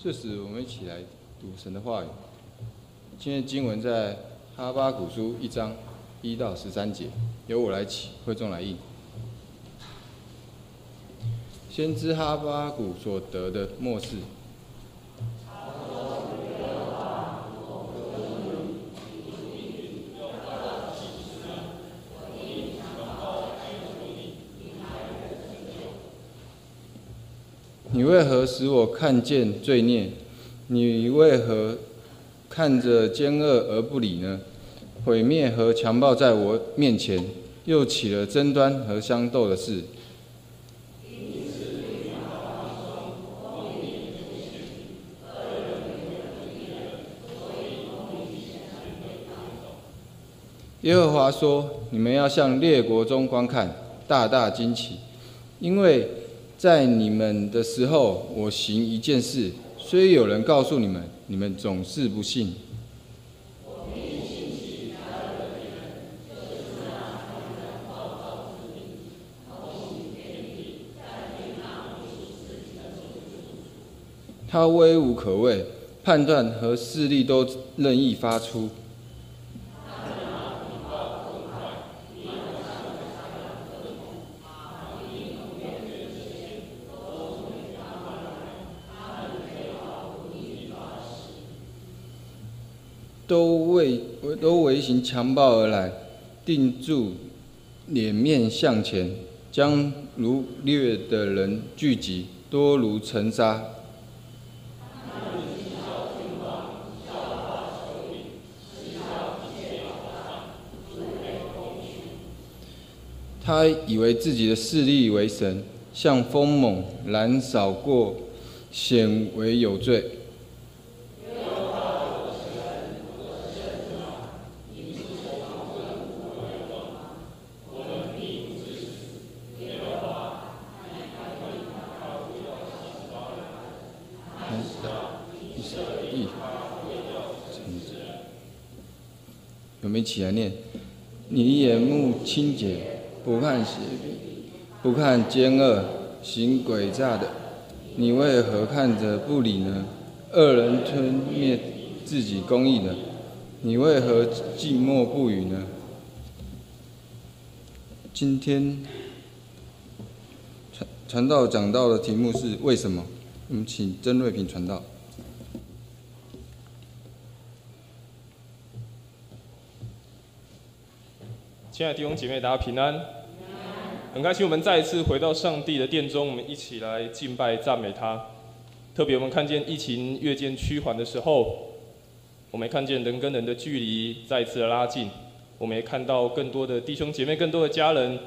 这时，我们一起来读神的话语。今天经文在哈巴古书一章一到十三节，由我来起，会众来应。先知哈巴古所得的末世。你为何使我看见罪孽？你为何看着奸恶而不理呢？毁灭和强暴在我面前，又起了争端和相斗的事。耶和华说：“你们要向列国中观看，大大惊奇，因为。”在你们的时候，我行一件事，虽有人告诉你们，你们总是不信。他威武可畏，判断和势力都任意发出。都为都为行强暴而来，定住脸面向前，将如掠的人聚集，多如尘沙。他以为自己的势力为神，像风猛燃烧过，显为有罪。我们一起来念：你眼目清洁，不看邪，不看奸恶，行诡诈的，你为何看着不理呢？恶人吞灭自己公义的，你为何静默不语呢？今天传传道讲到的题目是为什么？我们请曾瑞平传道。亲爱的弟兄姐妹，大家平安。很开心，我们再一次回到上帝的殿中，我们一起来敬拜赞美他。特别我们看见疫情越渐趋缓的时候，我们也看见人跟人的距离再一次的拉近。我们也看到更多的弟兄姐妹、更多的家人，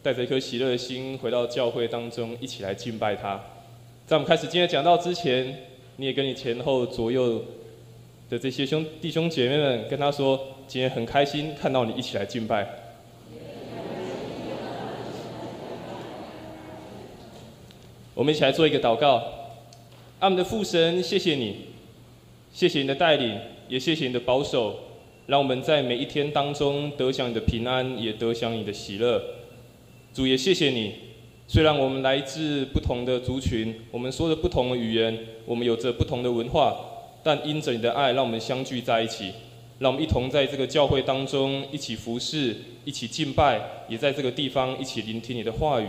带着一颗喜乐的心回到教会当中，一起来敬拜他。在我们开始今天讲到之前，你也跟你前后左右的这些兄弟兄姐妹们跟他说。今天很开心看到你一起来敬拜。我们一起来做一个祷告。阿们的父神，谢谢你，谢谢你的带领，也谢谢你的保守，让我们在每一天当中得享你的平安，也得享你的喜乐。主也谢谢你，虽然我们来自不同的族群，我们说着不同的语言，我们有着不同的文化，但因着你的爱，让我们相聚在一起。让我们一同在这个教会当中一起服侍，一起敬拜，也在这个地方一起聆听你的话语。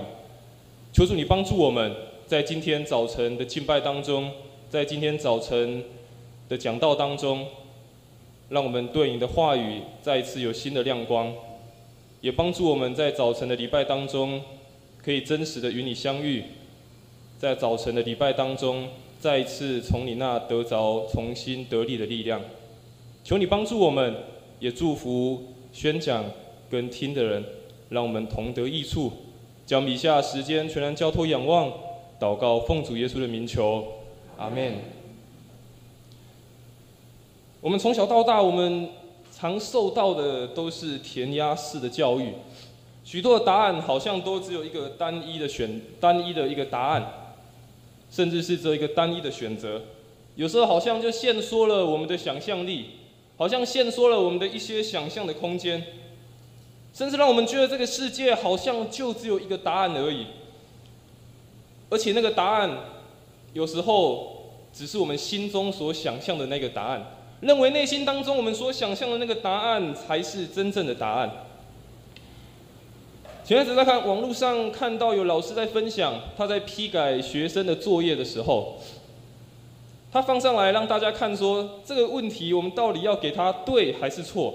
求主你帮助我们，在今天早晨的敬拜当中，在今天早晨的讲道当中，让我们对你的话语再一次有新的亮光，也帮助我们在早晨的礼拜当中，可以真实的与你相遇，在早晨的礼拜当中，再一次从你那得着重新得力的力量。求你帮助我们，也祝福宣讲跟听的人，让我们同得益处。将以下时间全然交托仰望，祷告奉主耶稣的名求，阿门。我们从小到大，我们常受到的都是填鸭式的教育，许多的答案好像都只有一个单一的选，单一的一个答案，甚至是这一个单一的选择，有时候好像就限缩了我们的想象力。好像限缩了我们的一些想象的空间，甚至让我们觉得这个世界好像就只有一个答案而已。而且那个答案，有时候只是我们心中所想象的那个答案，认为内心当中我们所想象的那个答案才是真正的答案。前阵子在看网络上看到有老师在分享，他在批改学生的作业的时候，他放上来让大家看，说这个问题我们到底要给他对还是错？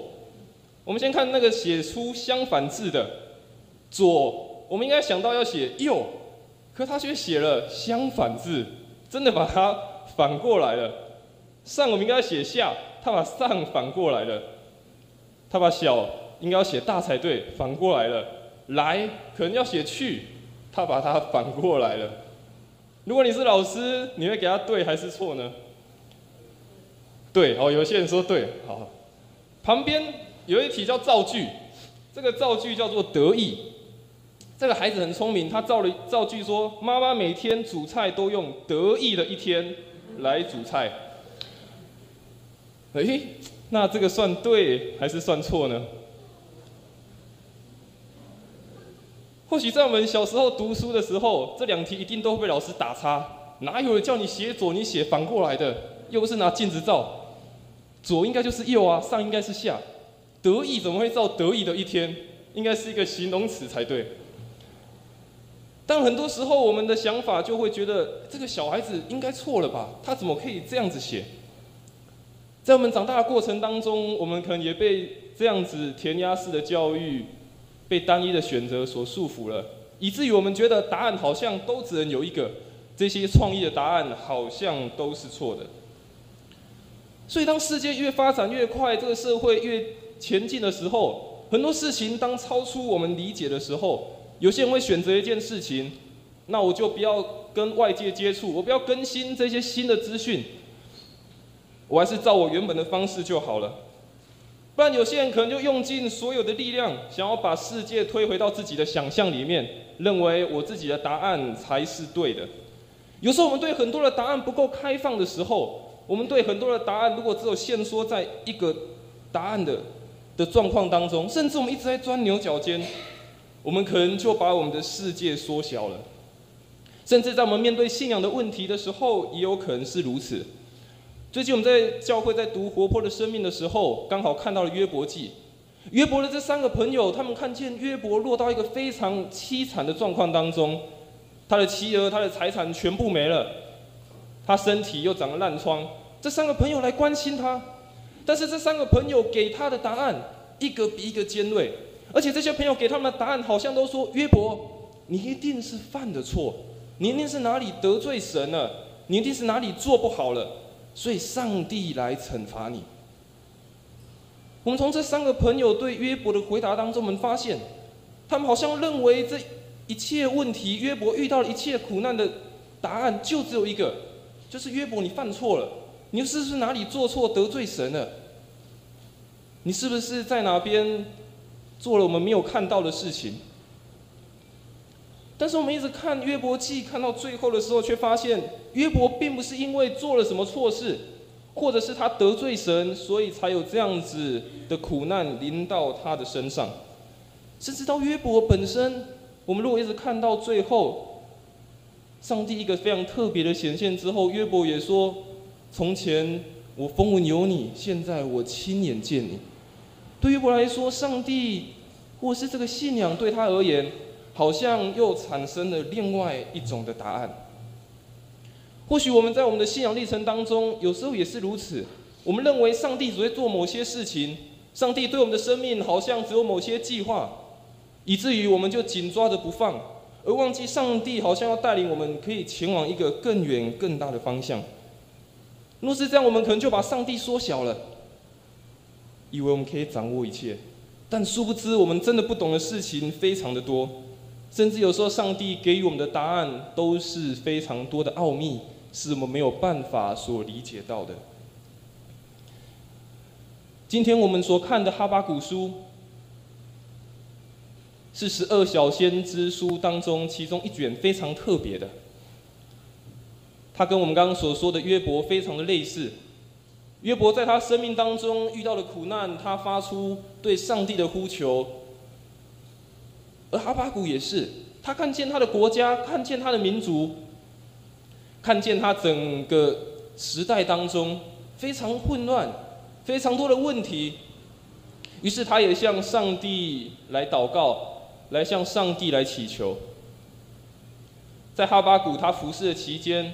我们先看那个写出相反字的左，我们应该想到要写右，可他却写了相反字，真的把它反过来了。上我们应该写下，他把上反过来了。他把小应该要写大才对，反过来了。来可能要写去，他把它反过来了。如果你是老师，你会给他对还是错呢？对，哦，有些人说对，好。旁边有一题叫造句，这个造句叫做得意。这个孩子很聪明，他造了造句说：妈妈每天煮菜都用得意的一天来煮菜。哎，那这个算对还是算错呢？或许在我们小时候读书的时候，这两题一定都会被老师打叉。哪有人叫你写左，你写反过来的？又不是拿镜子照，左应该就是右啊，上应该是下。得意怎么会造得意的一天？应该是一个形容词才对。但很多时候，我们的想法就会觉得这个小孩子应该错了吧？他怎么可以这样子写？在我们长大的过程当中，我们可能也被这样子填鸭式的教育。被单一的选择所束缚了，以至于我们觉得答案好像都只能有一个，这些创意的答案好像都是错的。所以，当世界越发展越快，这个社会越前进的时候，很多事情当超出我们理解的时候，有些人会选择一件事情，那我就不要跟外界接触，我不要更新这些新的资讯，我还是照我原本的方式就好了。不然，有些人可能就用尽所有的力量，想要把世界推回到自己的想象里面，认为我自己的答案才是对的。有时候，我们对很多的答案不够开放的时候，我们对很多的答案如果只有限缩在一个答案的的状况当中，甚至我们一直在钻牛角尖，我们可能就把我们的世界缩小了。甚至在我们面对信仰的问题的时候，也有可能是如此。最近我们在教会在读《活泼的生命》的时候，刚好看到了约伯记。约伯的这三个朋友，他们看见约伯落到一个非常凄惨的状况当中，他的妻儿、他的财产全部没了，他身体又长了烂疮。这三个朋友来关心他，但是这三个朋友给他的答案一个比一个尖锐，而且这些朋友给他们的答案好像都说：约伯，你一定是犯的错，你一定是哪里得罪神了，你一定是哪里做不好了。所以，上帝来惩罚你。我们从这三个朋友对约伯的回答当中，我们发现，他们好像认为这一切问题，约伯遇到一切苦难的答案就只有一个，就是约伯，你犯错了，你是不是哪里做错得罪神了？你是不是在哪边做了我们没有看到的事情？但是我们一直看约伯记，看到最后的时候，却发现约伯并不是因为做了什么错事，或者是他得罪神，所以才有这样子的苦难临到他的身上。甚至到约伯本身，我们如果一直看到最后，上帝一个非常特别的显现之后，约伯也说：“从前我风闻有你，现在我亲眼见你。”对约伯来说，上帝或是这个信仰对他而言。好像又产生了另外一种的答案。或许我们在我们的信仰历程当中，有时候也是如此。我们认为上帝只会做某些事情，上帝对我们的生命好像只有某些计划，以至于我们就紧抓着不放，而忘记上帝好像要带领我们可以前往一个更远更大的方向。若是这样，我们可能就把上帝缩小了，以为我们可以掌握一切，但殊不知我们真的不懂的事情非常的多。甚至有时候，上帝给予我们的答案都是非常多的奥秘，是我们没有办法所理解到的。今天我们所看的哈巴古书，是十二小先知书当中其中一卷非常特别的。它跟我们刚刚所说的约伯非常的类似。约伯在他生命当中遇到的苦难，他发出对上帝的呼求。而哈巴谷也是，他看见他的国家，看见他的民族，看见他整个时代当中非常混乱，非常多的问题。于是他也向上帝来祷告，来向上帝来祈求。在哈巴谷他服侍的期间，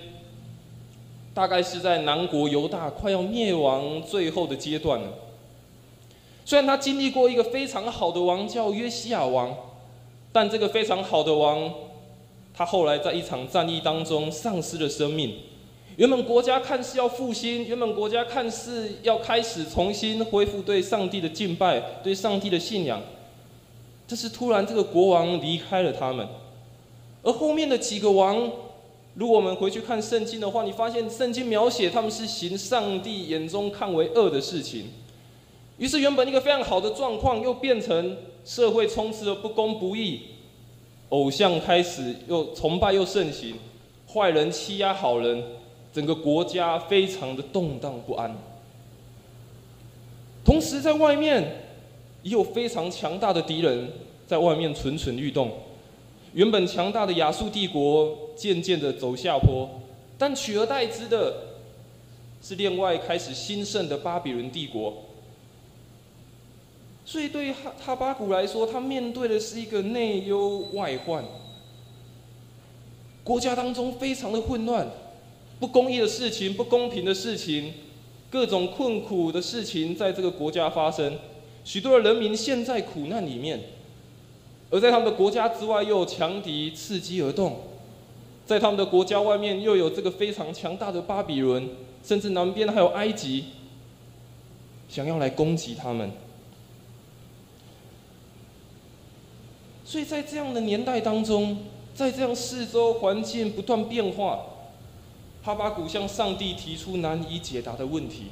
大概是在南国犹大快要灭亡最后的阶段了。虽然他经历过一个非常好的王叫约西亚王，但这个非常好的王，他后来在一场战役当中丧失了生命。原本国家看似要复兴，原本国家看似要开始重新恢复对上帝的敬拜、对上帝的信仰，但是突然这个国王离开了他们，而后面的几个王，如果我们回去看圣经的话，你发现圣经描写他们是行上帝眼中看为恶的事情。于是，原本一个非常好的状况，又变成社会充斥着不公不义，偶像开始又崇拜又盛行，坏人欺压好人，整个国家非常的动荡不安。同时，在外面也有非常强大的敌人在外面蠢蠢欲动。原本强大的亚述帝国渐渐的走下坡，但取而代之的是另外开始兴盛的巴比伦帝国。所以，对于哈哈巴谷来说，他面对的是一个内忧外患，国家当中非常的混乱，不公义的事情、不公平的事情、各种困苦的事情在这个国家发生，许多的人民陷在苦难里面，而在他们的国家之外，又有强敌伺机而动，在他们的国家外面，又有这个非常强大的巴比伦，甚至南边还有埃及，想要来攻击他们。所以在这样的年代当中，在这样四周环境不断变化，哈巴谷向上帝提出难以解答的问题，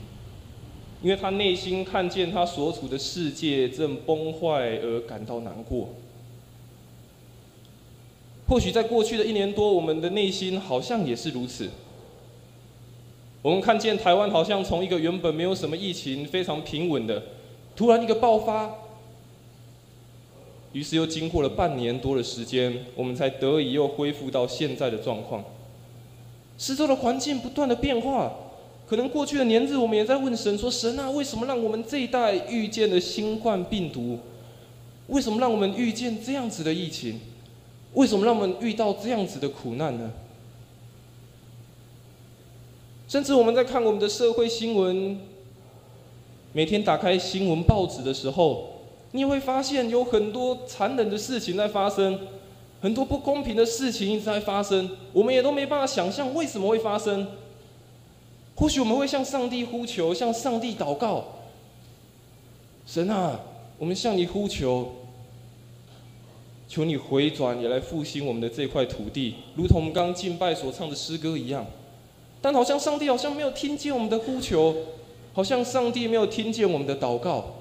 因为他内心看见他所处的世界正崩坏而感到难过。或许在过去的一年多，我们的内心好像也是如此。我们看见台湾好像从一个原本没有什么疫情、非常平稳的，突然一个爆发。于是又经过了半年多的时间，我们才得以又恢复到现在的状况。四周的环境不断的变化，可能过去的年日，我们也在问神说：“神啊，为什么让我们这一代遇见了新冠病毒？为什么让我们遇见这样子的疫情？为什么让我们遇到这样子的苦难呢？”甚至我们在看我们的社会新闻，每天打开新闻报纸的时候。你会发现有很多残忍的事情在发生，很多不公平的事情一直在发生，我们也都没办法想象为什么会发生。或许我们会向上帝呼求，向上帝祷告。神啊，我们向你呼求，求你回转，也来复兴我们的这块土地，如同我们刚敬拜所唱的诗歌一样。但好像上帝好像没有听见我们的呼求，好像上帝没有听见我们的祷告。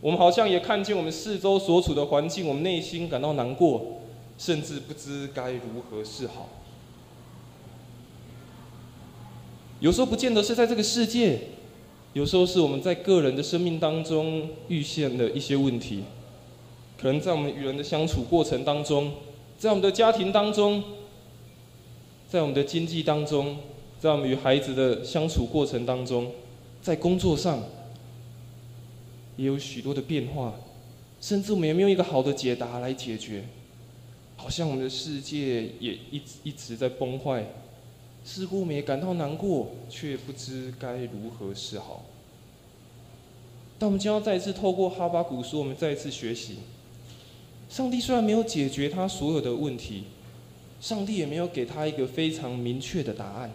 我们好像也看见我们四周所处的环境，我们内心感到难过，甚至不知该如何是好。有时候不见得是在这个世界，有时候是我们在个人的生命当中遇见的一些问题，可能在我们与人的相处过程当中，在我们的家庭当中，在我们的经济当中，在我们与孩子的相处过程当中，在工作上。也有许多的变化，甚至我们也没有一个好的解答来解决，好像我们的世界也一一直在崩坏，似乎我们也感到难过，却不知该如何是好。但我们将要再次透过哈巴古书，我们再一次学习，上帝虽然没有解决他所有的问题，上帝也没有给他一个非常明确的答案，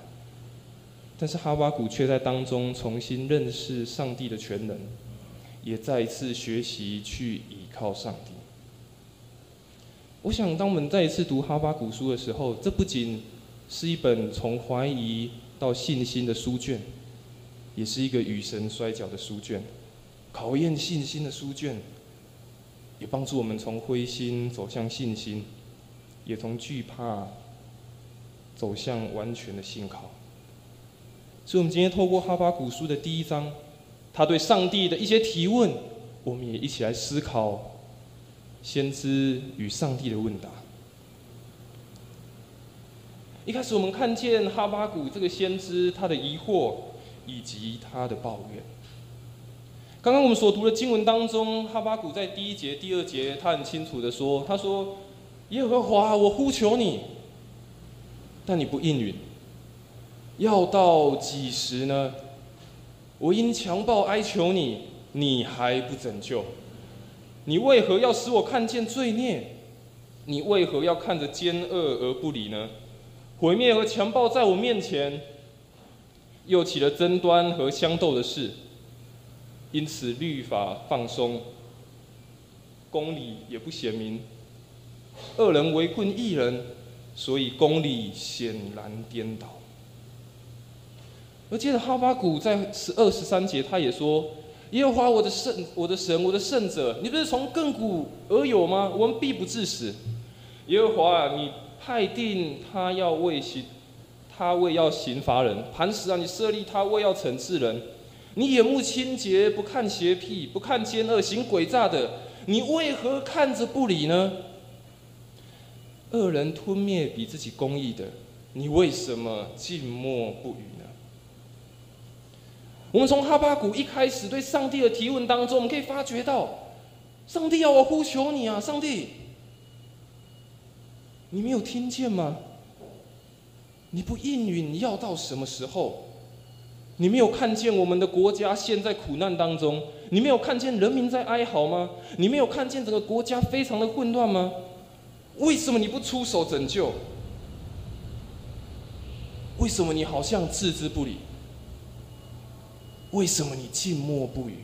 但是哈巴古却在当中重新认识上帝的全能。也再一次学习去依靠上帝。我想，当我们再一次读哈巴古书的时候，这不仅是一本从怀疑到信心的书卷，也是一个与神摔跤的书卷，考验信心的书卷，也帮助我们从灰心走向信心，也从惧怕走向完全的信靠。所以，我们今天透过哈巴古书的第一章。他对上帝的一些提问，我们也一起来思考先知与上帝的问答。一开始我们看见哈巴谷这个先知他的疑惑以及他的抱怨。刚刚我们所读的经文当中，哈巴谷在第一节、第二节，他很清楚的说：“他说，耶和华，我呼求你，但你不应允。要到几时呢？我因强暴哀求你，你还不拯救。你为何要使我看见罪孽？你为何要看着奸恶而不理呢？”毁灭和强暴在我面前，又起了争端和相斗的事，因此律法放松，公理也不显明，恶人围困一人，所以公理显然颠倒。而接着哈巴谷在十二十三节，他也说：“耶和华我的圣，我的神，我的圣者，你不是从亘古而有吗？我们必不致死。耶和华啊，你。”派定他要为刑，他为要刑罚人。磐石啊，你设立他为要惩治人。你眼目清洁，不看邪僻，不看奸恶，行诡诈的，你为何看着不理呢？恶人吞灭比自己公义的，你为什么静默不语？我们从哈巴谷一开始对上帝的提问当中，我们可以发觉到，上帝要我呼求你啊，上帝。你没有听见吗？你不应允，要到什么时候？你没有看见我们的国家陷在苦难当中？你没有看见人民在哀嚎吗？你没有看见整个国家非常的混乱吗？为什么你不出手拯救？为什么你好像置之不理？为什么你静默不语？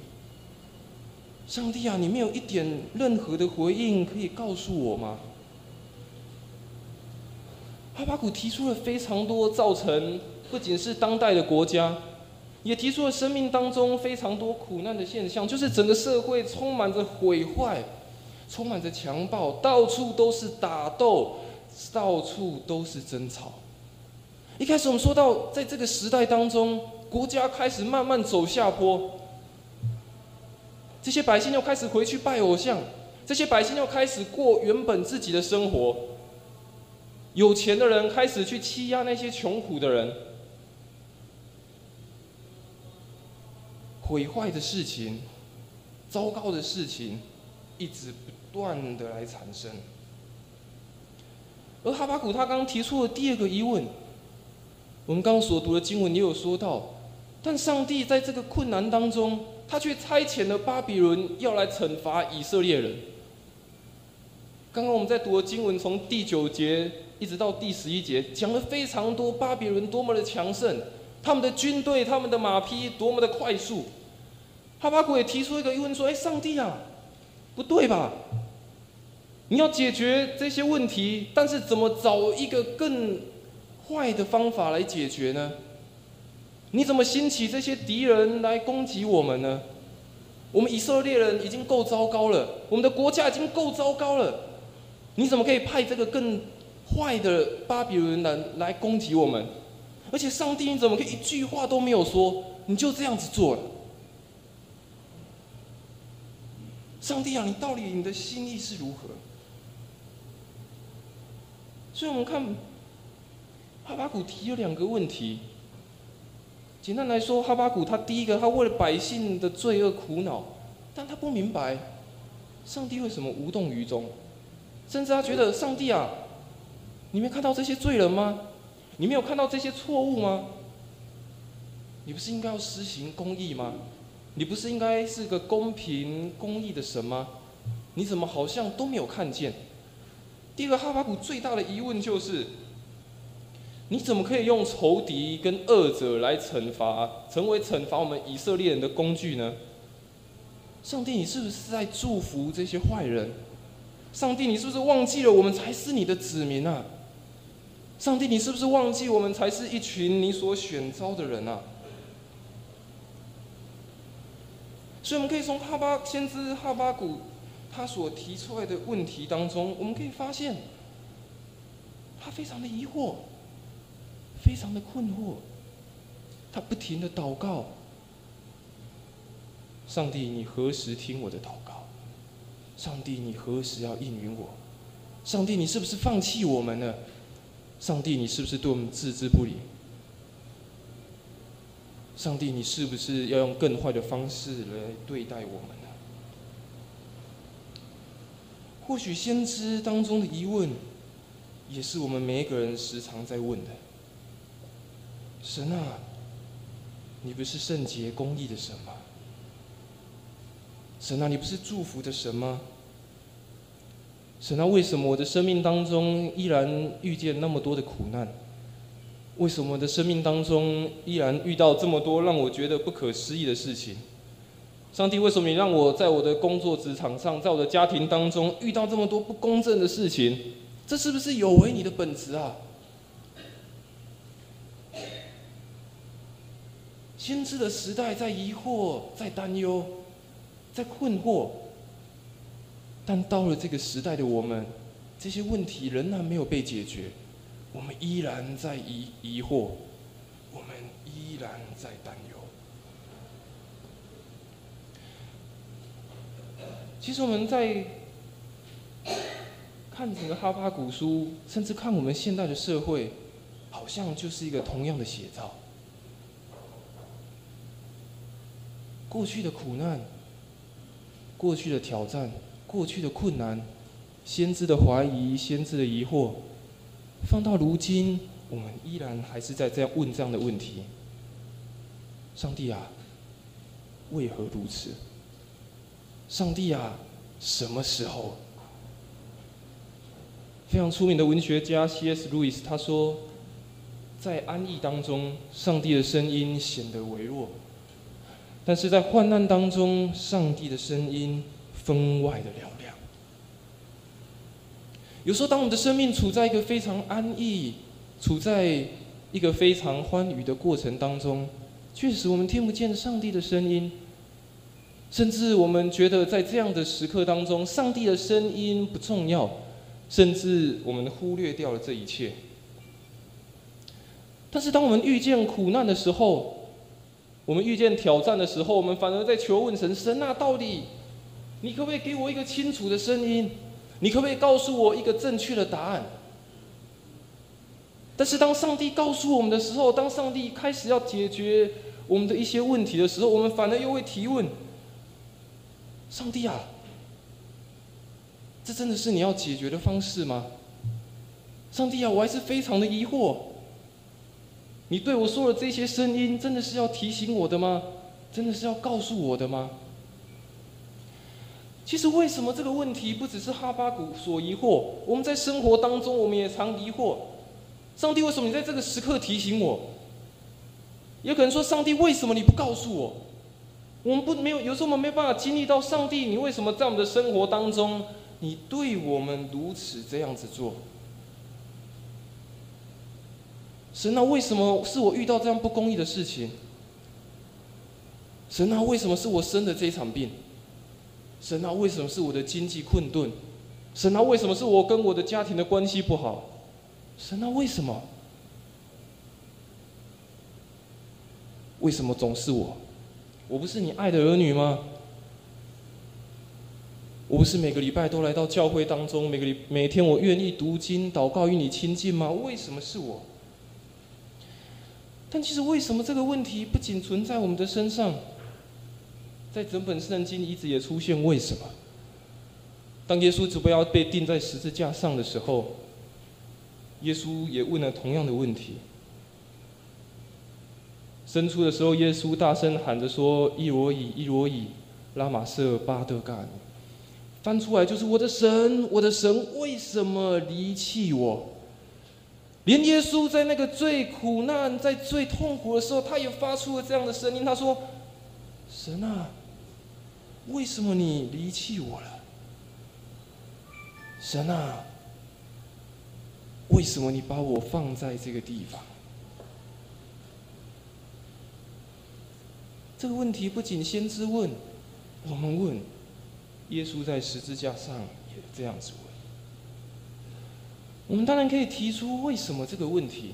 上帝啊，你没有一点任何的回应可以告诉我吗？哈巴古提出了非常多造成不仅是当代的国家，也提出了生命当中非常多苦难的现象，就是整个社会充满着毁坏，充满着强暴，到处都是打斗，到处都是争吵。一开始我们说到，在这个时代当中，国家开始慢慢走下坡，这些百姓又开始回去拜偶像，这些百姓又开始过原本自己的生活。有钱的人开始去欺压那些穷苦的人，毁坏的事情、糟糕的事情，一直不断的来产生。而哈巴谷他刚提出了第二个疑问，我们刚所读的经文也有说到，但上帝在这个困难当中，他却差遣了巴比伦要来惩罚以色列人。刚刚我们在读的经文从第九节。一直到第十一节，讲了非常多巴比伦多么的强盛，他们的军队、他们的马匹多么的快速。哈巴谷也提出一个疑问说：“哎，上帝啊，不对吧？你要解决这些问题，但是怎么找一个更坏的方法来解决呢？你怎么兴起这些敌人来攻击我们呢？我们以色列人已经够糟糕了，我们的国家已经够糟糕了，你怎么可以派这个更……”坏的巴比伦人来攻击我们，而且上帝你怎么可以一句话都没有说，你就这样子做了？上帝啊，你到底你的心意是如何？所以我们看哈巴谷提有两个问题。简单来说，哈巴谷他第一个，他为了百姓的罪恶苦恼，但他不明白上帝为什么无动于衷，甚至他觉得上帝啊。你没看到这些罪人吗？你没有看到这些错误吗？你不是应该要施行公义吗？你不是应该是个公平公义的神吗？你怎么好像都没有看见？第二个哈巴谷最大的疑问就是：你怎么可以用仇敌跟恶者来惩罚，成为惩罚我们以色列人的工具呢？上帝，你是不是在祝福这些坏人？上帝，你是不是忘记了我们才是你的子民啊？上帝，你是不是忘记我们才是一群你所选召的人啊？所以，我们可以从哈巴先知哈巴谷他所提出来的问题当中，我们可以发现，他非常的疑惑，非常的困惑，他不停的祷告：上帝，你何时听我的祷告？上帝，你何时要应允我？上帝，你是不是放弃我们了？上帝，你是不是对我们置之不理？上帝，你是不是要用更坏的方式来对待我们呢？或许先知当中的疑问，也是我们每一个人时常在问的。神啊，你不是圣洁公义的神吗？神啊，你不是祝福的神吗？神啊，为什么我的生命当中依然遇见那么多的苦难？为什么我的生命当中依然遇到这么多让我觉得不可思议的事情？上帝，为什么你让我在我的工作职场上，在我的家庭当中遇到这么多不公正的事情？这是不是有违你的本质啊？先知的时代在疑惑，在担忧，在困惑。但到了这个时代的我们，这些问题仍然没有被解决，我们依然在疑疑惑，我们依然在担忧。其实我们在看整个哈巴古书，甚至看我们现代的社会，好像就是一个同样的写照。过去的苦难，过去的挑战。过去的困难，先知的怀疑，先知的疑惑，放到如今，我们依然还是在这样问这样的问题：上帝啊，为何如此？上帝啊，什么时候？非常出名的文学家 C.S. 路易斯他说，在安逸当中，上帝的声音显得微弱；但是在患难当中，上帝的声音。分外的嘹亮。有时候，当我们的生命处在一个非常安逸、处在一个非常欢愉的过程当中，确实我们听不见上帝的声音，甚至我们觉得在这样的时刻当中，上帝的声音不重要，甚至我们忽略掉了这一切。但是，当我们遇见苦难的时候，我们遇见挑战的时候，我们反而在求问神：神那到底？你可不可以给我一个清楚的声音？你可不可以告诉我一个正确的答案？但是当上帝告诉我们的时候，当上帝开始要解决我们的一些问题的时候，我们反而又会提问：上帝啊，这真的是你要解决的方式吗？上帝啊，我还是非常的疑惑。你对我说的这些声音，真的是要提醒我的吗？真的是要告诉我的吗？其实，为什么这个问题不只是哈巴谷所疑惑？我们在生活当中，我们也常疑惑：上帝，为什么你在这个时刻提醒我？也可能说，上帝，为什么你不告诉我？我们不没有，有时候我们没办法经历到上帝，你为什么在我们的生活当中，你对我们如此这样子做？神啊，为什么是我遇到这样不公义的事情？神啊，为什么是我生的这一场病？神啊，为什么是我的经济困顿？神啊，为什么是我跟我的家庭的关系不好？神啊，为什么？为什么总是我？我不是你爱的儿女吗？我不是每个礼拜都来到教会当中，每个礼每天我愿意读经祷告与你亲近吗？为什么是我？但其实，为什么这个问题不仅存在我们的身上？在整本圣经一直也出现为什么？当耶稣准备要被钉在十字架上的时候，耶稣也问了同样的问题。伸出的时候，耶稣大声喊着说：“伊罗伊，伊罗伊，拉玛瑟巴德干。”翻出来就是：“我的神，我的神，为什么离弃我？”连耶稣在那个最苦难、在最痛苦的时候，他也发出了这样的声音。他说：“神啊！”为什么你离弃我了，神啊？为什么你把我放在这个地方？这个问题不仅先知问，我们问，耶稣在十字架上也这样子。我们当然可以提出为什么这个问题，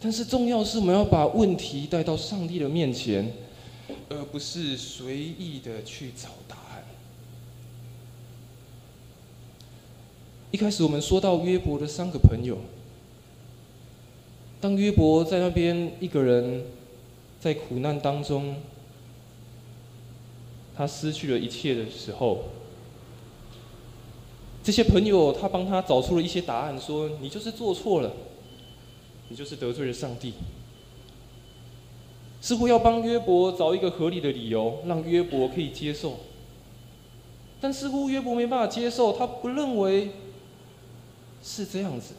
但是重要是我们要把问题带到上帝的面前。而不是随意的去找答案。一开始我们说到约伯的三个朋友，当约伯在那边一个人在苦难当中，他失去了一切的时候，这些朋友他帮他找出了一些答案，说你就是做错了，你就是得罪了上帝，似乎要帮约伯找一个合理的理由，让约伯可以接受。但似乎约伯没办法接受，他不认为。是这样子。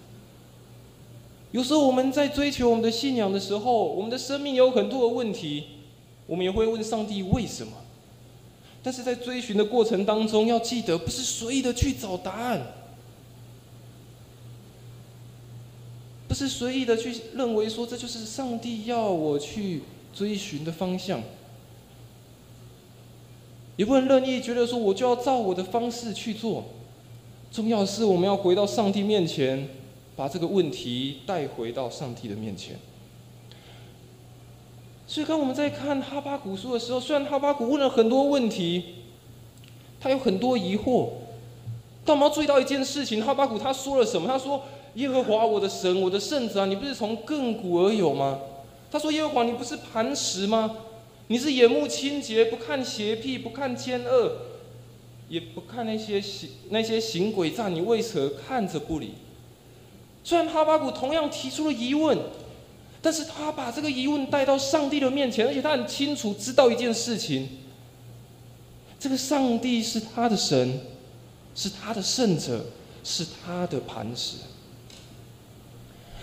有时候我们在追求我们的信仰的时候，我们的生命有很多的问题，我们也会问上帝为什么。但是在追寻的过程当中，要记得不是随意的去找答案，不是随意的去认为说这就是上帝要我去追寻的方向，也不能任意觉得说我就要照我的方式去做。重要的是，我们要回到上帝面前，把这个问题带回到上帝的面前。所以，当我们在看哈巴古书的时候，虽然哈巴古问了很多问题，他有很多疑惑，但我们要注意到一件事情：哈巴古他说了什么？他说：“耶和华我的神，我的圣子啊，你不是从亘古而有吗？”他说：“耶和华，你不是磐石吗？你是眼目清洁，不看邪僻，不看奸恶。”也不看那些行那些行诡诈，你为何看着不理？虽然哈巴谷同样提出了疑问，但是他把这个疑问带到上帝的面前，而且他很清楚知道一件事情：这个上帝是他的神，是他的圣者，是他的磐石。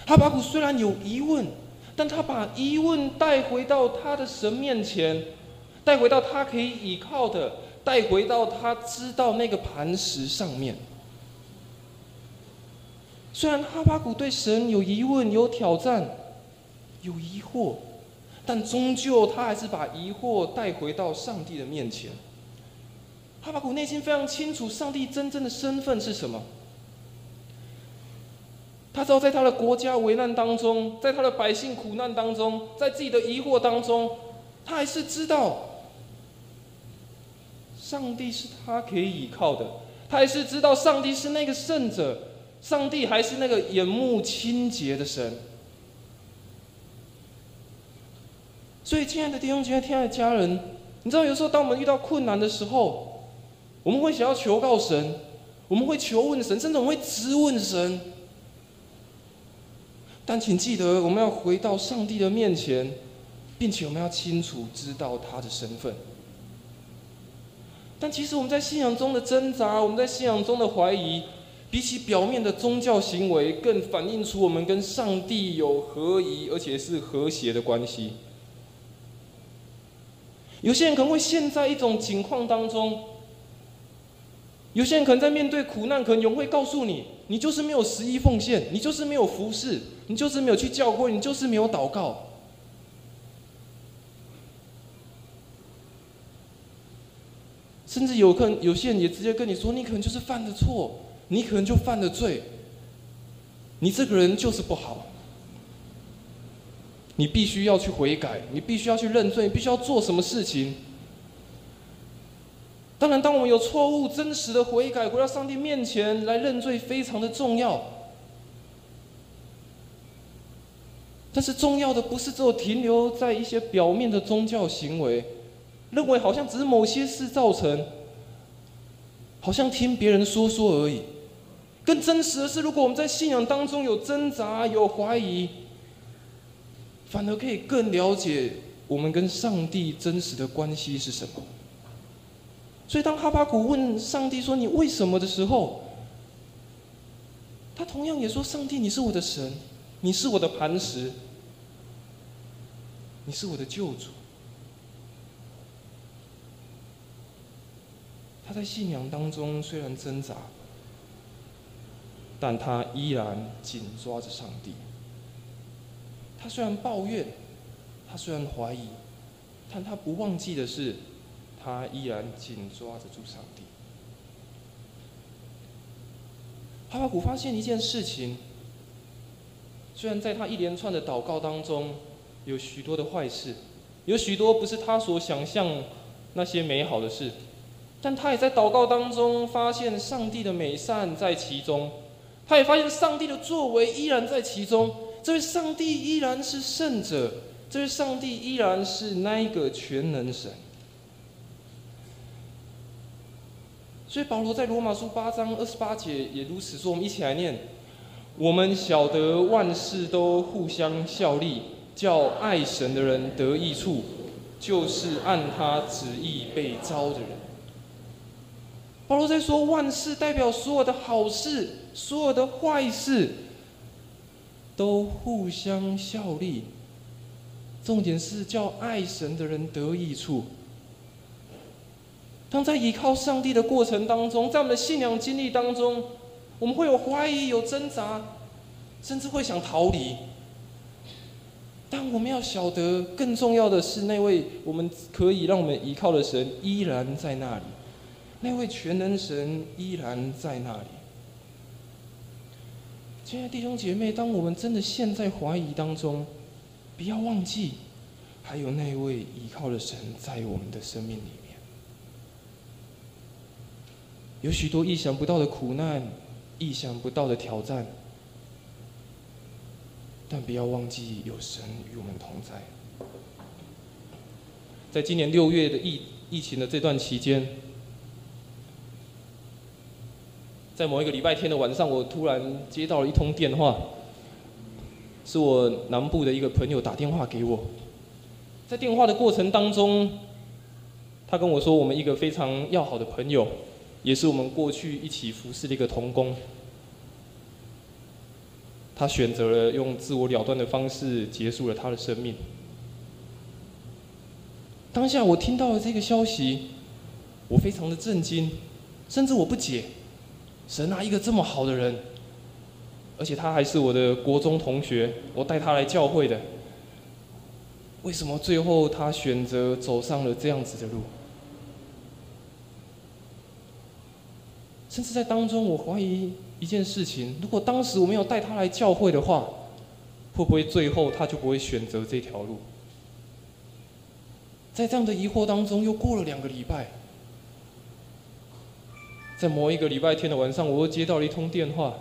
哈巴谷虽然有疑问，但他把疑问带回到他的神面前，带回到他可以依靠的。带回到他知道那个磐石上面。虽然哈巴谷对神有疑问、有挑战、有疑惑，但终究他还是把疑惑带回到上帝的面前。哈巴谷内心非常清楚，上帝真正的身份是什么。他知道，在他的国家危难当中，在他的百姓苦难当中，在自己的疑惑当中，他还是知道。上帝是他可以依靠的，他还是知道上帝是那个圣者，上帝还是那个眼目清洁的神。所以，亲爱的弟兄姐妹、亲爱的家人，你知道，有时候当我们遇到困难的时候，我们会想要求告神，我们会求问神，甚至我们会质问神。但请记得，我们要回到上帝的面前，并且我们要清楚知道他的身份。但其实我们在信仰中的挣扎，我们在信仰中的怀疑，比起表面的宗教行为，更反映出我们跟上帝有合一而且是和谐的关系。有些人可能会陷在一种境况当中，有些人可能在面对苦难，可能永会告诉你：你就是没有十一奉献，你就是没有服侍，你就是没有去教会，你就是没有祷告。甚至有可能有些人也直接跟你说，你可能就是犯的错，你可能就犯了罪，你这个人就是不好，你必须要去悔改，你必须要去认罪，你必须要做什么事情。当然，当我们有错误、真实的悔改，回到上帝面前来认罪，非常的重要。但是，重要的不是只有停留在一些表面的宗教行为。认为好像只是某些事造成，好像听别人说说而已。更真实的是，如果我们在信仰当中有挣扎、有怀疑，反而可以更了解我们跟上帝真实的关系是什么。所以，当哈巴谷问上帝说“你为什么”的时候，他同样也说：“上帝，你是我的神，你是我的磐石，你是我的救主。”他在信仰当中虽然挣扎，但他依然紧抓着上帝。他虽然抱怨，他虽然怀疑，但他不忘记的是，他依然紧抓着住上帝。哈巴古发现一件事情：虽然在他一连串的祷告当中，有许多的坏事，有许多不是他所想象那些美好的事。但他也在祷告当中发现上帝的美善在其中，他也发现上帝的作为依然在其中。这位上帝依然是圣者，这位上帝依然是那一个全能神。所以保罗在罗马书八章二十八节也如此说。我们一起来念：我们晓得万事都互相效力，叫爱神的人得益处，就是按他旨意被招的人。保罗在说，万事代表所有的好事，所有的坏事，都互相效力。重点是叫爱神的人得益处。当在依靠上帝的过程当中，在我们的信仰经历当中，我们会有怀疑、有挣扎，甚至会想逃离。但我们要晓得，更重要的是，那位我们可以让我们依靠的神依然在那里。那位全能神依然在那里。亲爱的弟兄姐妹，当我们真的陷在怀疑当中，不要忘记，还有那位依靠的神在我们的生命里面。有许多意想不到的苦难，意想不到的挑战，但不要忘记有神与我们同在。在今年六月的疫疫情的这段期间。在某一个礼拜天的晚上，我突然接到了一通电话，是我南部的一个朋友打电话给我。在电话的过程当中，他跟我说，我们一个非常要好的朋友，也是我们过去一起服侍的一个同工，他选择了用自我了断的方式结束了他的生命。当下我听到了这个消息，我非常的震惊，甚至我不解。神啊，一个这么好的人，而且他还是我的国中同学，我带他来教会的。为什么最后他选择走上了这样子的路？甚至在当中，我怀疑一件事情：如果当时我没有带他来教会的话，会不会最后他就不会选择这条路？在这样的疑惑当中，又过了两个礼拜。在某一个礼拜天的晚上，我又接到了一通电话，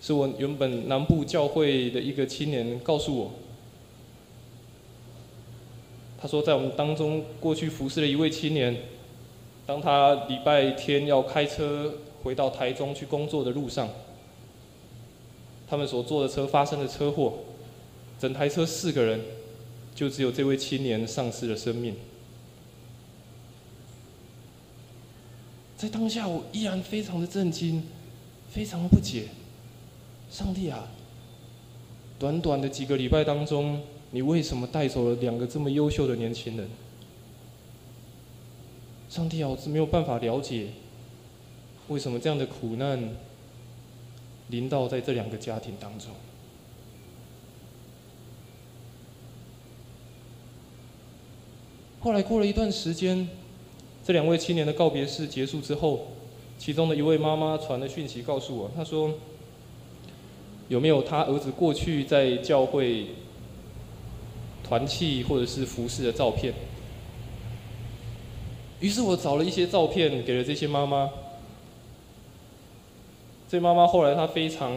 是我原本南部教会的一个青年告诉我，他说在我们当中过去服侍的一位青年，当他礼拜天要开车回到台中去工作的路上，他们所坐的车发生了车祸，整台车四个人，就只有这位青年丧失了生命。在当下，我依然非常的震惊，非常的不解。上帝啊，短短的几个礼拜当中，你为什么带走了两个这么优秀的年轻人？上帝啊，我是没有办法了解，为什么这样的苦难临到在这两个家庭当中。后来过了一段时间。这两位青年的告别式结束之后，其中的一位妈妈传了讯息告诉我，她说：“有没有他儿子过去在教会团契或者是服饰的照片？”于是我找了一些照片给了这些妈妈。这妈妈后来她非常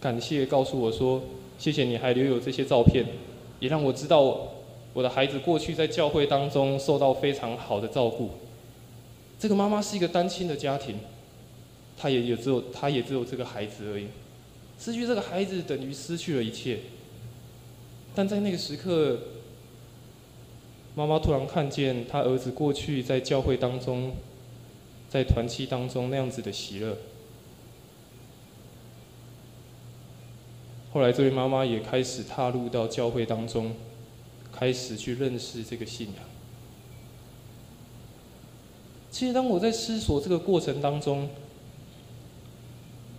感谢，告诉我说：“谢谢你还留有这些照片，也让我知道。”我的孩子过去在教会当中受到非常好的照顾。这个妈妈是一个单亲的家庭，她也也只有她也只有这个孩子而已。失去这个孩子等于失去了一切。但在那个时刻，妈妈突然看见她儿子过去在教会当中，在团契当中那样子的喜乐。后来这位妈妈也开始踏入到教会当中。开始去认识这个信仰。其实，当我在思索这个过程当中，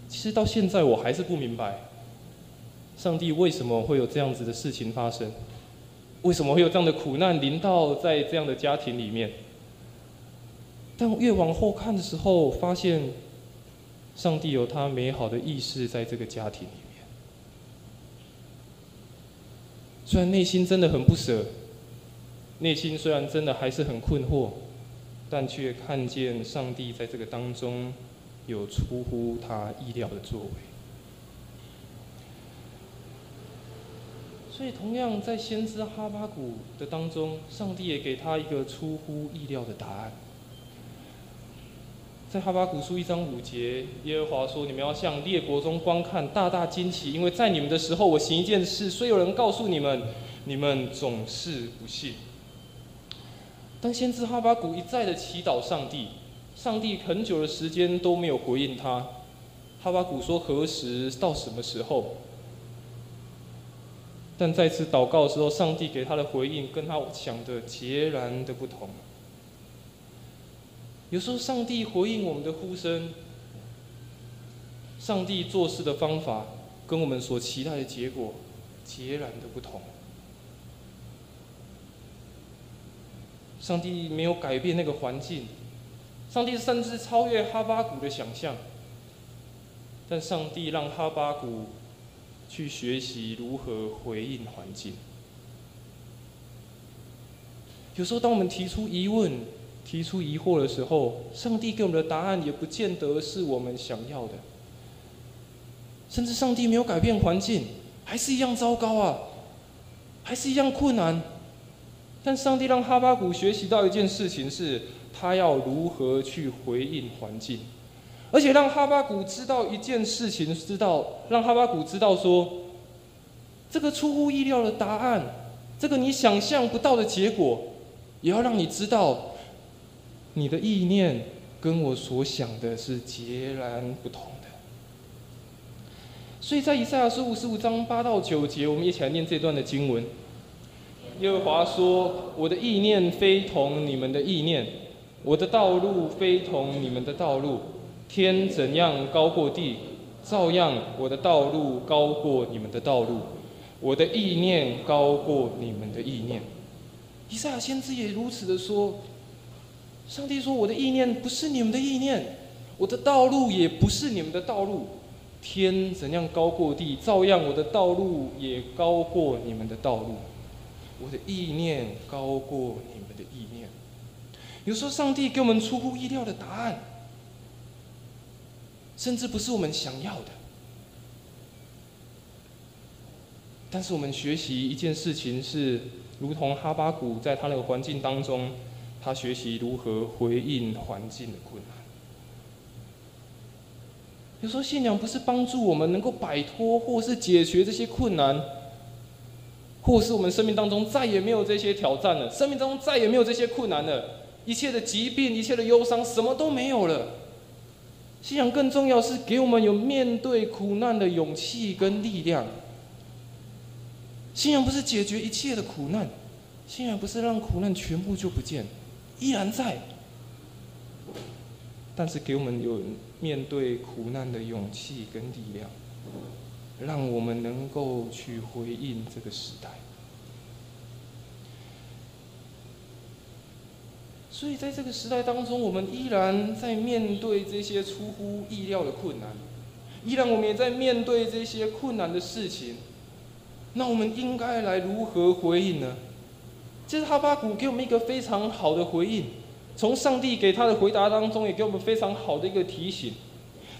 其实到现在我还是不明白，上帝为什么会有这样子的事情发生？为什么会有这样的苦难临到在这样的家庭里面？但越往后看的时候，发现上帝有他美好的意识在这个家庭里。虽然内心真的很不舍，内心虽然真的还是很困惑，但却看见上帝在这个当中有出乎他意料的作为。所以，同样在先知哈巴谷的当中，上帝也给他一个出乎意料的答案。在哈巴谷书一章五节，耶和华说：“你们要向列国中观看，大大惊奇，因为在你们的时候，我行一件事，虽有人告诉你们，你们总是不信。”当先知哈巴谷一再的祈祷上帝，上帝很久的时间都没有回应他。哈巴谷说：“何时到什么时候？”但再次祷告的时候，上帝给他的回应跟他想的截然的不同。有时候，上帝回应我们的呼声，上帝做事的方法跟我们所期待的结果截然的不同。上帝没有改变那个环境，上帝甚至超越哈巴谷的想象，但上帝让哈巴谷。去学习如何回应环境。有时候，当我们提出疑问、提出疑惑的时候，上帝给我们的答案也不见得是我们想要的。甚至上帝没有改变环境，还是一样糟糕啊，还是一样困难。但上帝让哈巴谷学习到一件事情，是他要如何去回应环境。而且让哈巴谷知道一件事情，知道让哈巴谷知道说，这个出乎意料的答案，这个你想象不到的结果，也要让你知道，你的意念跟我所想的是截然不同的。所以在以赛亚书五十五章八到九节，我们一起来念这段的经文。耶和华说：“我的意念非同你们的意念，我的道路非同你们的道路。”天怎样高过地，照样我的道路高过你们的道路，我的意念高过你们的意念。以赛亚先知也如此的说。上帝说：“我的意念不是你们的意念，我的道路也不是你们的道路。天怎样高过地，照样我的道路也高过你们的道路，我的意念高过你们的意念。”有时候，上帝给我们出乎意料的答案。甚至不是我们想要的，但是我们学习一件事情是，如同哈巴谷在他那个环境当中，他学习如何回应环境的困难。有时候信仰不是帮助我们能够摆脱或是解决这些困难，或是我们生命当中再也没有这些挑战了，生命当中再也没有这些困难了，一切的疾病、一切的忧伤，什么都没有了。信仰更重要是给我们有面对苦难的勇气跟力量。信仰不是解决一切的苦难，信仰不是让苦难全部就不见，依然在。但是给我们有面对苦难的勇气跟力量，让我们能够去回应这个时代。所以在这个时代当中，我们依然在面对这些出乎意料的困难，依然我们也在面对这些困难的事情。那我们应该来如何回应呢？其实哈巴谷给我们一个非常好的回应，从上帝给他的回答当中，也给我们非常好的一个提醒，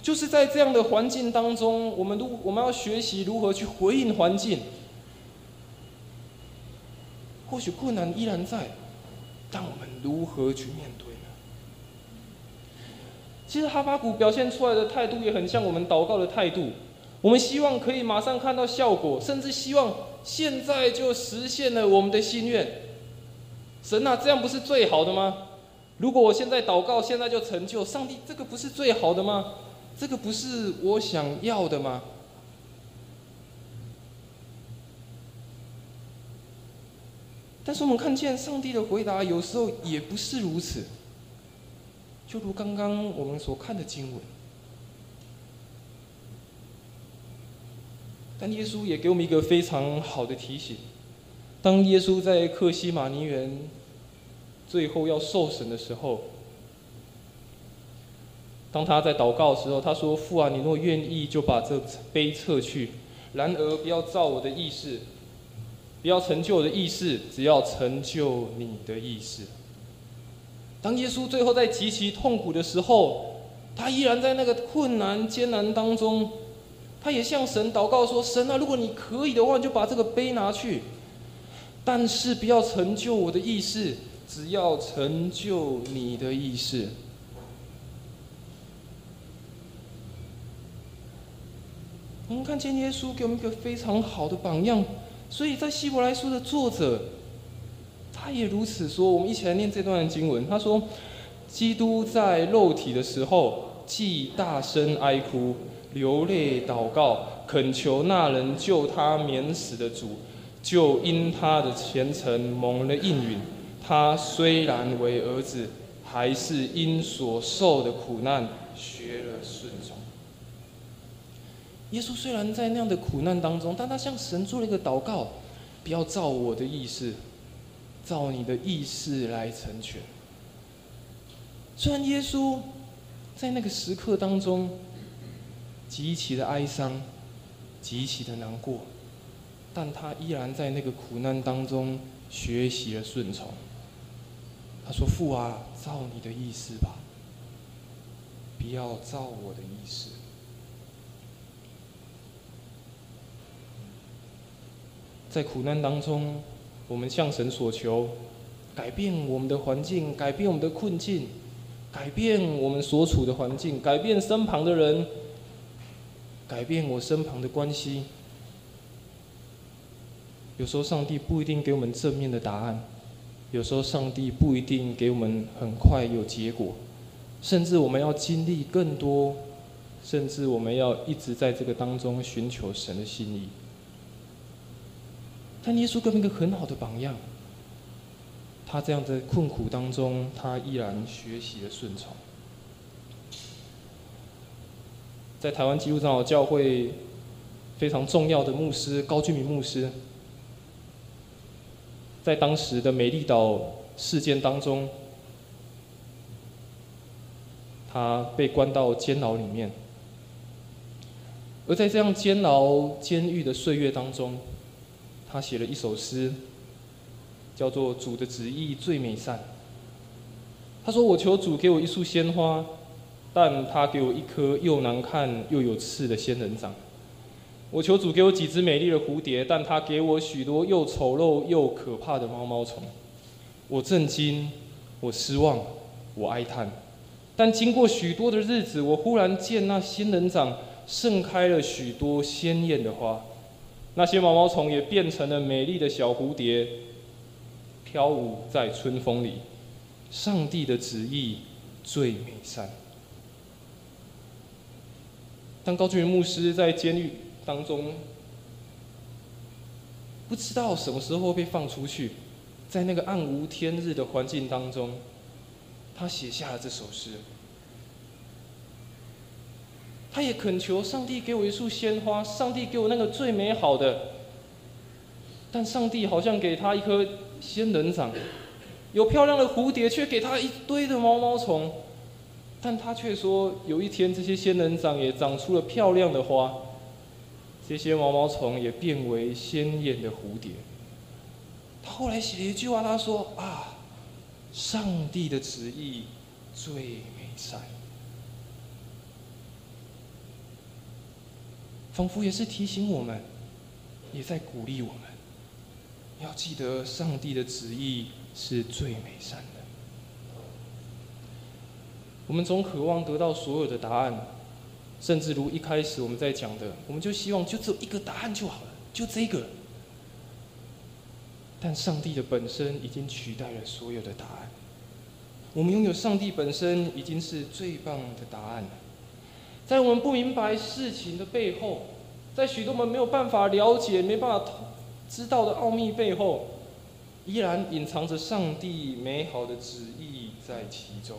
就是在这样的环境当中，我们如我们要学习如何去回应环境。或许困难依然在。但我们如何去面对呢？其实哈巴谷表现出来的态度也很像我们祷告的态度。我们希望可以马上看到效果，甚至希望现在就实现了我们的心愿。神啊，这样不是最好的吗？如果我现在祷告，现在就成就，上帝，这个不是最好的吗？这个不是我想要的吗？但是我们看见上帝的回答，有时候也不是如此。就如刚刚我们所看的经文，但耶稣也给我们一个非常好的提醒：当耶稣在克西马尼园最后要受审的时候，当他在祷告的时候，他说：“父啊，你若愿意，就把这杯撤去；然而不要照我的意思。”不要成就我的意识，只要成就你的意识。当耶稣最后在极其痛苦的时候，他依然在那个困难艰难当中，他也向神祷告说：“神啊，如果你可以的话，就把这个杯拿去，但是不要成就我的意思，只要成就你的意思。”我们看见耶稣给我们一个非常好的榜样，所以在希伯来书的作者。他也如此说。我们一起来念这段经文。他说：“基督在肉体的时候，既大声哀哭、流泪祷告，恳求那人救他免死的主，就因他的虔诚蒙了应允。他虽然为儿子，还是因所受的苦难学了顺从。耶稣虽然在那样的苦难当中，但他向神做了一个祷告：不要照我的意思。”照你的意思来成全。虽然耶稣在那个时刻当中极其的哀伤、极其的难过，但他依然在那个苦难当中学习了顺从。他说：“父啊，照你的意思吧，不要照我的意思。”在苦难当中。我们向神所求，改变我们的环境，改变我们的困境，改变我们所处的环境，改变身旁的人，改变我身旁的关系。有时候上帝不一定给我们正面的答案，有时候上帝不一定给我们很快有结果，甚至我们要经历更多，甚至我们要一直在这个当中寻求神的心意。但耶稣给我们一个很好的榜样，他这样在困苦当中，他依然学习了顺从。在台湾基督长老教会非常重要的牧师高俊明牧师，在当时的美丽岛事件当中，他被关到监牢里面，而在这样监牢监狱的岁月当中。他写了一首诗，叫做《主的旨意最美善》。他说：“我求主给我一束鲜花，但他给我一颗又难看又有刺的仙人掌。我求主给我几只美丽的蝴蝶，但他给我许多又丑陋又可怕的毛毛虫。我震惊，我失望，我哀叹。但经过许多的日子，我忽然见那仙人掌盛开了许多鲜艳的花。”那些毛毛虫也变成了美丽的小蝴蝶，飘舞在春风里。上帝的旨意最美善。当高俊元牧师在监狱当中，不知道什么时候被放出去，在那个暗无天日的环境当中，他写下了这首诗。他也恳求上帝给我一束鲜花，上帝给我那个最美好的。但上帝好像给他一颗仙人掌，有漂亮的蝴蝶，却给他一堆的毛毛虫。但他却说，有一天这些仙人掌也长出了漂亮的花，这些毛毛虫也变为鲜艳的蝴蝶。他后来写了一句话，他说：“啊，上帝的旨意最美善。”仿佛也是提醒我们，也在鼓励我们，要记得上帝的旨意是最美善的。我们总渴望得到所有的答案，甚至如一开始我们在讲的，我们就希望就只有一个答案就好了，就这个。但上帝的本身已经取代了所有的答案，我们拥有上帝本身已经是最棒的答案了。在我们不明白事情的背后，在许多我们没有办法了解、没办法知道的奥秘背后，依然隐藏着上帝美好的旨意在其中。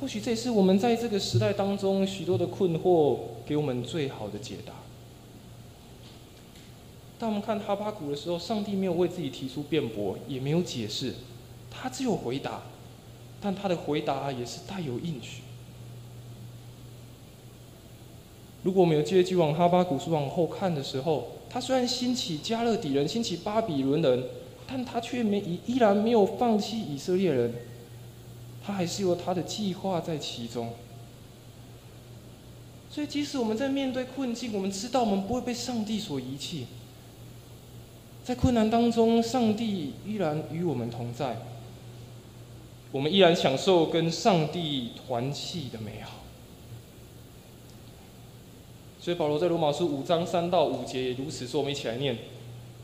或许这也是我们在这个时代当中许多的困惑给我们最好的解答。当我们看哈巴谷的时候，上帝没有为自己提出辩驳，也没有解释，他只有回答。但他的回答也是带有应许。如果我们有继续往哈巴古书往后看的时候，他虽然兴起加勒底人，兴起巴比伦人，但他却没依依然没有放弃以色列人，他还是有他的计划在其中。所以，即使我们在面对困境，我们知道我们不会被上帝所遗弃。在困难当中，上帝依然与我们同在，我们依然享受跟上帝团契的美好。所以保罗在罗马书五章三到五节也如此说，我们一起来念：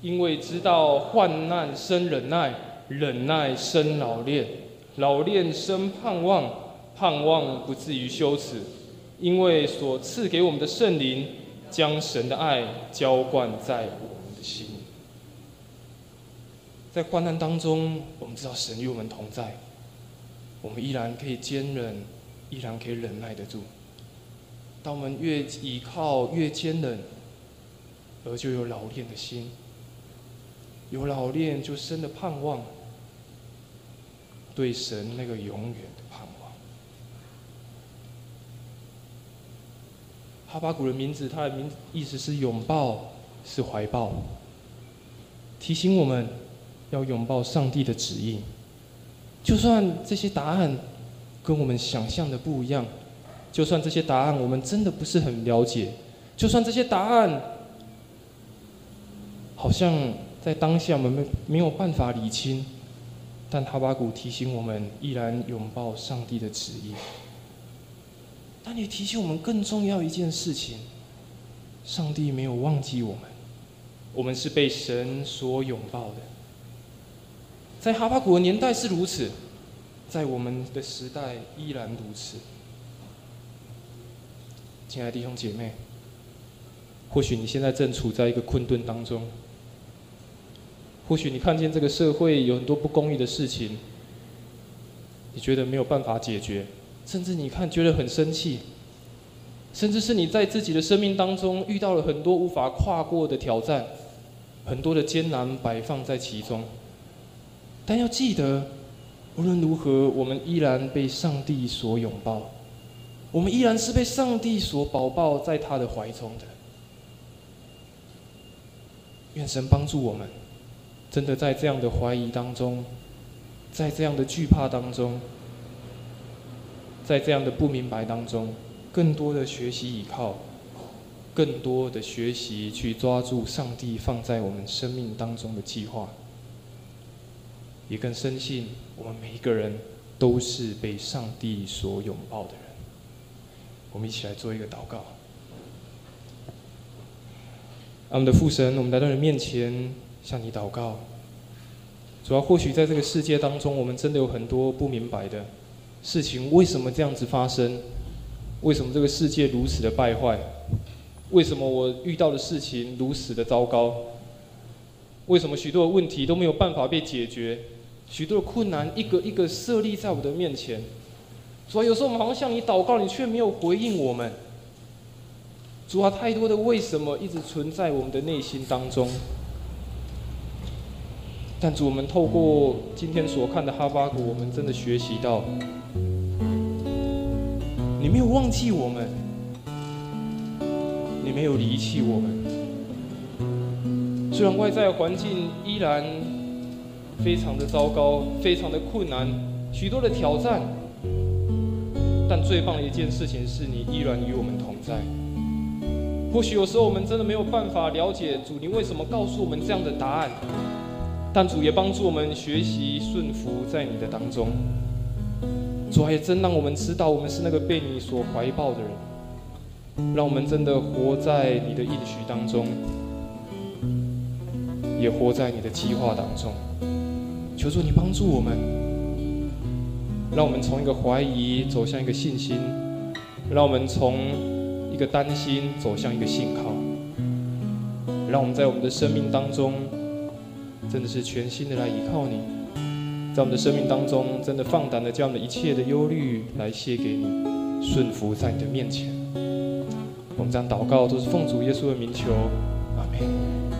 因为知道患难生忍耐，忍耐生老练，老练生盼望，盼望不至于羞耻，因为所赐给我们的圣灵，将神的爱浇灌在我们的心。在患难当中，我们知道神与我们同在，我们依然可以坚忍，依然可以忍耐得住。当我们越倚靠越坚忍，而就有老练的心，有老练就生的盼望，对神那个永远的盼望。哈巴谷的名字，它的名意思是拥抱，是怀抱，提醒我们要拥抱上帝的旨意，就算这些答案跟我们想象的不一样。就算这些答案我们真的不是很了解，就算这些答案好像在当下我们没没有办法理清，但哈巴谷提醒我们依然拥抱上帝的旨意。但也提醒我们更重要一件事情：上帝没有忘记我们，我们是被神所拥抱的。在哈巴谷的年代是如此，在我们的时代依然如此。亲爱的弟兄姐妹，或许你现在正处在一个困顿当中，或许你看见这个社会有很多不公义的事情，你觉得没有办法解决，甚至你看觉得很生气，甚至是你在自己的生命当中遇到了很多无法跨过的挑战，很多的艰难摆放在其中，但要记得，无论如何，我们依然被上帝所拥抱。我们依然是被上帝所保抱在他的怀中的。愿神帮助我们，真的在这样的怀疑当中，在这样的惧怕当中，在这样的不明白当中，更多的学习依靠，更多的学习去抓住上帝放在我们生命当中的计划，也更深信我们每一个人都是被上帝所拥抱的人。我们一起来做一个祷告。我们的父神，我们来到你面前向你祷告。主要或许在这个世界当中，我们真的有很多不明白的事情，为什么这样子发生？为什么这个世界如此的败坏？为什么我遇到的事情如此的糟糕？为什么许多的问题都没有办法被解决？许多的困难一个一个设立在我的面前。主啊，有时候我们好像向你祷告，你却没有回应我们。主啊，太多的为什么一直存在我们的内心当中。但主，我们透过今天所看的哈巴谷，我们真的学习到，你没有忘记我们，你没有离弃我们。虽然外在环境依然非常的糟糕，非常的困难，许多的挑战。但最棒的一件事情是你依然与我们同在。或许有时候我们真的没有办法了解主，你为什么告诉我们这样的答案？但主也帮助我们学习顺服在你的当中。主也真让我们知道，我们是那个被你所怀抱的人，让我们真的活在你的应许当中，也活在你的计划当中。求主你帮助我们。让我们从一个怀疑走向一个信心，让我们从一个担心走向一个信靠，让我们在我们的生命当中，真的是全心的来依靠你，在我们的生命当中，真的放胆的将我们的一切的忧虑来卸给你，顺服在你的面前。我们这样祷告都是奉主耶稣的名求，阿门。